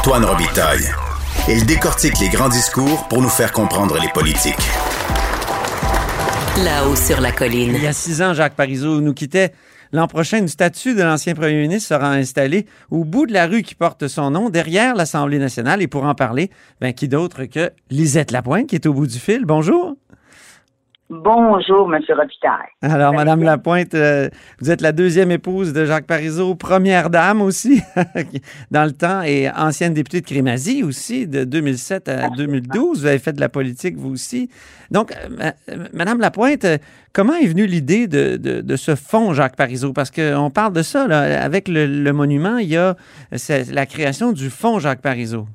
Antoine Robitaille. Il décortique les grands discours pour nous faire comprendre les politiques. Là-haut sur la colline. Il y a six ans, Jacques Parizeau nous quittait. L'an prochain, une statue de l'ancien premier ministre sera installée au bout de la rue qui porte son nom, derrière l'Assemblée nationale. Et pour en parler, ben, qui d'autre que Lisette Lapointe, qui est au bout du fil? Bonjour. Bonjour, M. Robitaille. Alors, Madame Lapointe, euh, vous êtes la deuxième épouse de Jacques Parizeau, première dame aussi dans le temps et ancienne députée de Crémazie aussi, de 2007 à 2012. Vous avez fait de la politique, vous aussi. Donc, euh, Madame Lapointe, comment est venue l'idée de, de, ce fonds Jacques Parizeau? Parce qu'on parle de ça, là, avec le, monument, il y a la création du fonds Jacques Parizeau.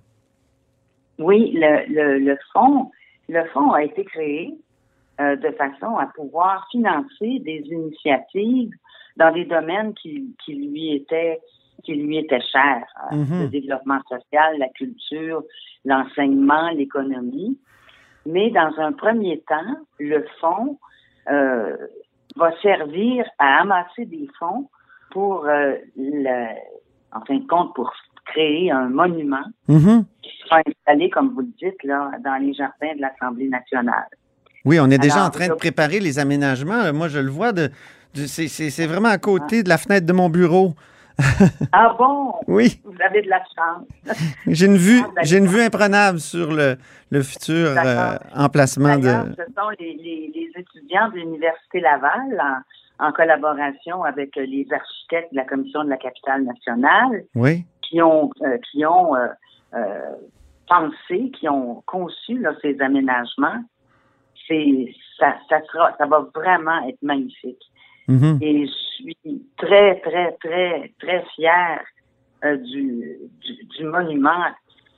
Oui, le, le, le fonds, le fonds a été créé euh, de façon à pouvoir financer des initiatives dans des domaines qui, qui lui étaient qui lui étaient chers, euh, mhm. le développement social, la culture, l'enseignement, l'économie. Mais dans un premier temps, le fonds euh, va servir à amasser des fonds pour, le, en fin de compte, pour créer un monument mhm. qui sera installé, comme vous le dites, là, dans les jardins de l'Assemblée nationale. Oui, on est déjà en train de préparer les aménagements. Moi, je le vois. De, c'est vraiment à côté de la fenêtre de mon bureau. ah bon? Oui. Vous avez de la chance. J'ai une vue, ah, j'ai une vue imprenable sur le, le futur euh, emplacement de. Ce sont les, étudiants de l'Université Laval, en, collaboration avec les architectes de la Commission de la capitale nationale, oui. qui ont, euh, qui ont euh, pensé, qui ont conçu ces aménagements c'est ça, ça sera, ça va vraiment être magnifique. Mm-hmm. Et je suis très, très, très, très fière euh, du, du, monument.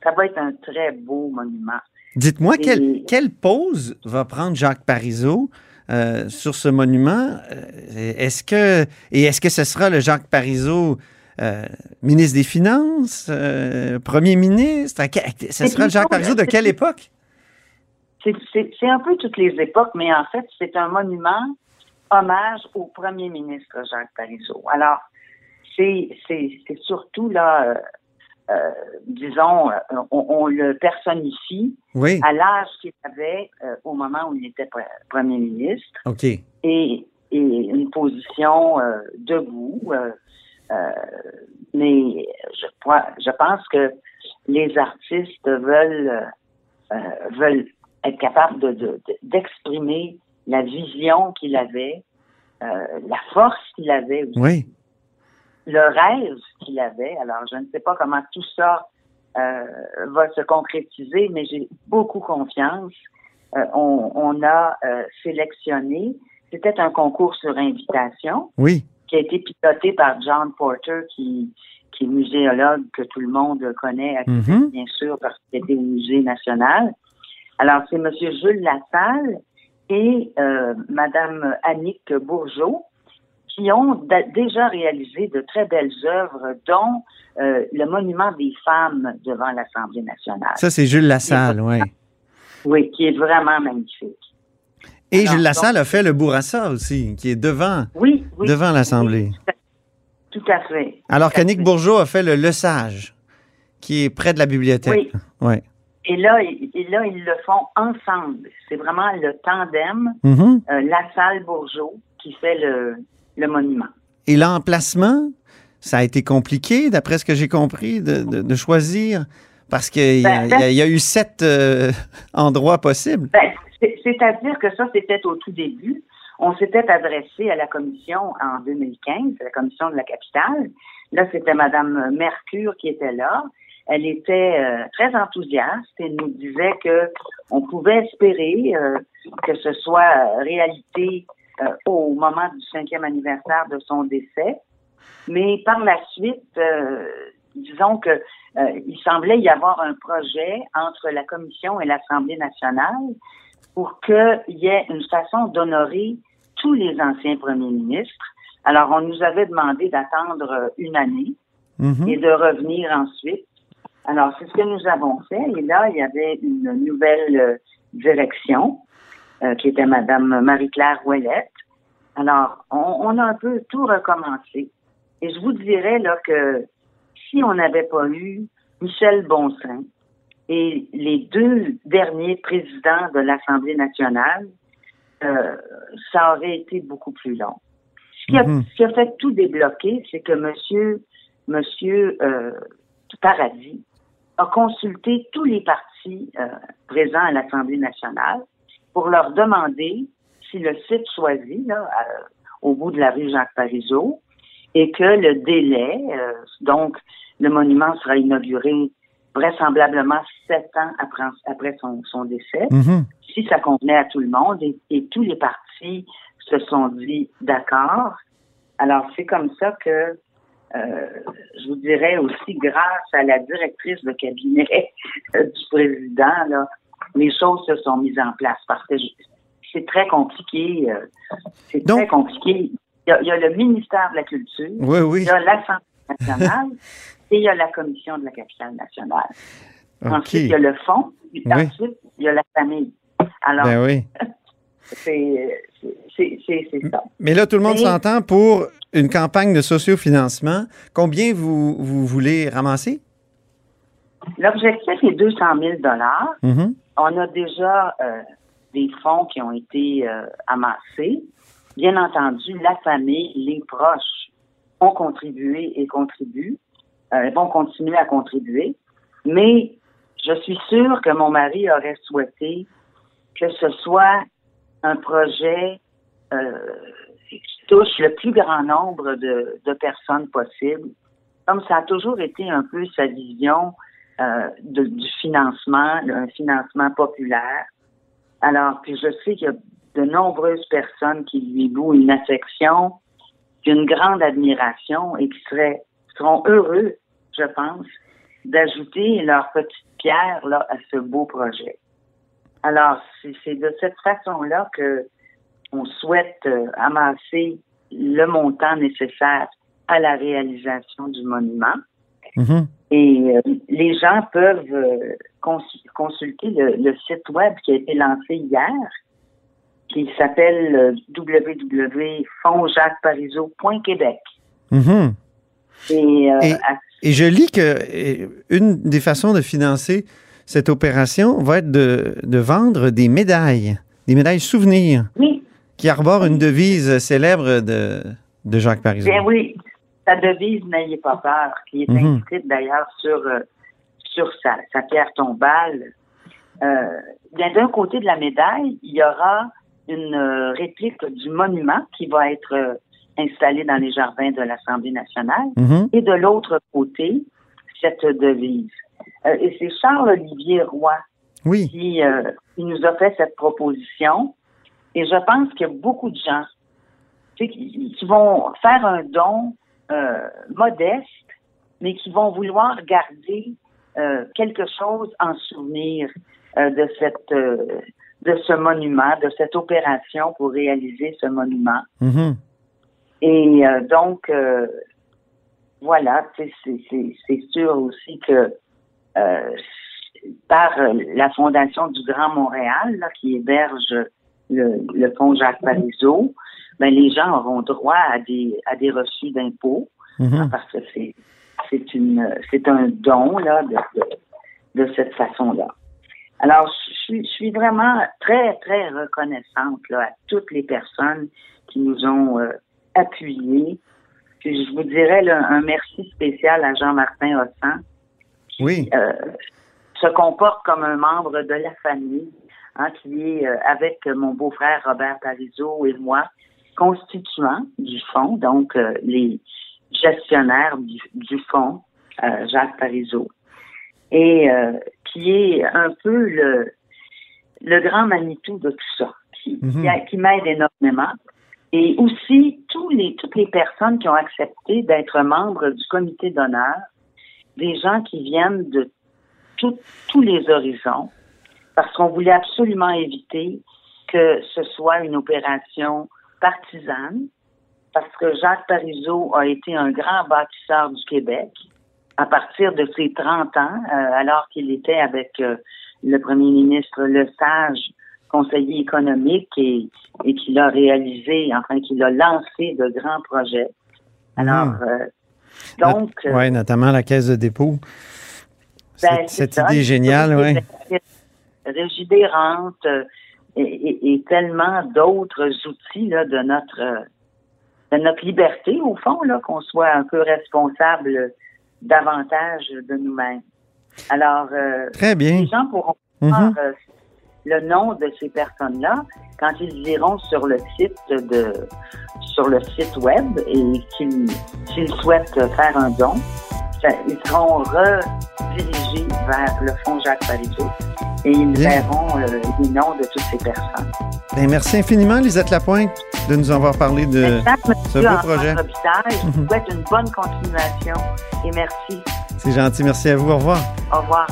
Ça va être un très beau monument. Dites-moi, quelle, quelle pose va prendre Jacques Parizeau euh, sur ce monument? Euh, est-ce que, et est-ce que ce sera le Jacques Parizeau ministre des Finances, premier ministre? Ce sera le Jacques Parizeau de quelle époque? C'est un peu toutes les époques, mais en fait, c'est un monument hommage au premier ministre Jacques Parizeau. Alors, c'est surtout là, euh, euh, disons, euh, on, le personnifie à l'âge qu'il avait au moment où il était premier ministre. OK. Et, et une position debout. mais je, je pense que les artistes veulent veulent être capable de, d'exprimer la vision qu'il avait, euh, la force qu'il avait aussi, oui. le rêve qu'il avait. Alors, je ne sais pas comment tout ça euh, va se concrétiser, mais j'ai beaucoup confiance. Euh, on, on, a sélectionné, c'était un concours sur invitation, oui. qui a été piloté par John Porter, qui, qui est muséologue que tout le monde connaît, mm-hmm. bien sûr, parce qu'il était au Musée national. Alors, c'est M. Jules Lassalle et euh, Mme Annick Bourgeot qui ont déjà réalisé de très belles œuvres, dont euh, le Monument des femmes devant l'Assemblée nationale. Ça, c'est Jules Lassalle, oui. Oui, qui est vraiment magnifique. Et Jules Lassalle a fait le Bourassa aussi, qui est devant, oui, devant l'Assemblée. tout à fait. Alors qu'Annick Bourgeot a fait le Le Sage, qui est près de la bibliothèque. Oui. Ouais. Et là, et là, ils le font ensemble. C'est vraiment le tandem, mm-hmm. euh, la salle Bourgeot, qui fait le, le monument. Et l'emplacement, ça a été compliqué, d'après ce que j'ai compris, de, de, choisir, parce qu'il ben, ben y, a eu sept euh, endroits possibles. Ben, C'est-à-dire que ça, c'était au tout début. On s'était adressé à la commission en 2015, la commission de la capitale. Là, c'était Madame Mercure qui était là elle était euh, très enthousiaste et nous disait que on pouvait espérer euh, que ce soit réalité euh, au moment du cinquième anniversaire de son décès. Mais par la suite, disons que il semblait y avoir un projet entre la Commission et l'Assemblée nationale pour qu'il y ait une façon d'honorer tous les anciens premiers ministres. Alors, on nous avait demandé d'attendre une année mm-hmm. et de revenir ensuite alors, c'est ce que nous avons fait. Et là, il y avait une nouvelle euh, direction euh, qui était Madame Marie-Claire Ouellette. Alors, on, a un peu tout recommencé. Et je vous dirais là que si on n'avait pas eu Michel Bonsin et les deux derniers présidents de l'Assemblée nationale, euh, ça aurait été beaucoup plus long. Ce qui, a, Mhm. ce qui a fait tout débloquer, c'est que Monsieur, Monsieur euh, Paradis a consulté tous les partis euh, présents à l'Assemblée nationale pour leur demander si le site choisi, là, à- au bout de la rue Jacques Parizeau, et que le délai, euh, donc le monument sera inauguré vraisemblablement sept ans après, après son, son décès, Mhm. si ça convenait à tout le monde et, et tous les partis se sont dit d'accord. Alors c'est comme ça que euh, je vous dirais aussi grâce à la directrice de cabinet euh, du président, là, les choses se sont mises en place parce que c'est très compliqué. euh, c'est très compliqué. Il y, a, il y a le ministère de la Culture, Oui, oui. il y a l'Assemblée nationale et il y a la Commission de la capitale nationale. Ensuite, il y a le fonds. Oui. Ensuite, il y a la famille. Alors, Ben oui. c'est ça. Mais là, tout le monde s'entend pour une campagne de sociofinancement. Combien vous, vous voulez ramasser? L'objectif est 200 000 Mhm. On a déjà euh, des fonds qui ont été euh, amassés. Bien entendu, la famille, les proches ont contribué et contribuent, euh, vont continuer à contribuer. Mais je suis sûre que mon mari aurait souhaité que ce soit un projet euh, qui touche le plus grand nombre de, de personnes possible. Comme ça a toujours été un peu sa vision euh, de- du financement, un financement populaire. Alors, puis je sais qu'il y a de nombreuses personnes qui lui vouent une affection, une grande admiration et qui seraient seront heureux, je pense, d'ajouter leur petite pierre là, à ce beau projet. Alors, c'est de cette façon-là que on souhaite euh, amasser le montant nécessaire à la réalisation du monument. Mhm. Et euh, les gens peuvent euh, cons- consulter le, le site web qui a été lancé hier, qui s'appelle www.fondsjacquesparizeau.québec. Et, euh, Et- Et je lis que une des façons de financer cette opération va être de, de vendre des médailles, des médailles souvenirs oui, qui arborent une devise célèbre de, de Jacques Parizeau. bien oui, sa devise N'ayez pas peur, qui est Mhm. inscrite d'ailleurs sur, euh, sur sa, sa pierre tombale. Euh, bien, d'un côté de la médaille, il y aura une euh, réplique du monument qui va être installé dans les jardins de l'Assemblée nationale. Mhm. Et de l'autre côté, cette devise. Euh, et c'est Charles-Olivier Roy Oui. qui, euh, qui nous a fait cette proposition. Et je pense qu'il y a beaucoup de gens qui, qui vont faire un don euh, modeste, mais qui vont vouloir garder euh, quelque chose en souvenir de cette de ce monument, de cette opération pour réaliser ce monument. Mhm. Et donc, voilà, c'est- sûr aussi que par euh, la Fondation du Grand Montréal, là, qui héberge le, le fonds Jacques Parizeau, ben, les gens auront droit à des, à des reçus d'impôts Mhm. parce que c'est c'est une c'est un don là de, de, de cette façon-là. Alors, je suis, je suis vraiment très, très reconnaissante là, à toutes les personnes qui nous ont euh, appuyés. Puis je vous dirais là, un merci spécial à Jean-Martin Hossan, Oui. euh, se comporte comme un membre de la famille, hein, qui est euh, avec mon beau-frère Robert Parizeau et moi, constituant du fonds, donc euh, les gestionnaires du, du fonds, Jacques Parizeau, et qui est un peu le, le grand Manitou de tout ça, qui, Mhm. qui m'aide énormément. Et aussi tous les, toutes les personnes qui ont accepté d'être membres du comité d'honneur, des gens qui viennent de tout- tous les horizons, parce qu'on voulait absolument éviter que ce soit une opération partisane, parce que Jacques Parizeau a été un grand bâtisseur du Québec à partir de ses 30 ans, euh, alors qu'il était avec euh, le premier ministre Lesage, conseiller économique, et, et qu'il a réalisé, enfin, qu'il a lancé de grands projets. Alors, Mhm. euh, donc, euh, Oui, notamment la caisse de dépôt. Ben, Cette, ça. idée géniale, oui. Régidérante euh, et, et- et tellement d'autres outils là, de notre euh, de notre liberté, au fond, là, qu'on soit un peu responsable davantage de nous-mêmes. Alors, euh, Très bien. les gens pourront voir euh, le nom de ces personnes-là quand ils iront sur le site de sur le site web et qu'ils s'ils souhaitent faire un don, ça- ils seront redirigés vers le fonds Jacques Parizeau et ils Bien. verront euh, les noms de toutes ces personnes. Ben, merci infiniment, Lisette Lapointe, de nous avoir parlé de Merci, ce beau projet. Je vous Mhm. souhaite une bonne continuation et merci. C'est gentil. Merci à vous. Au revoir. Au revoir.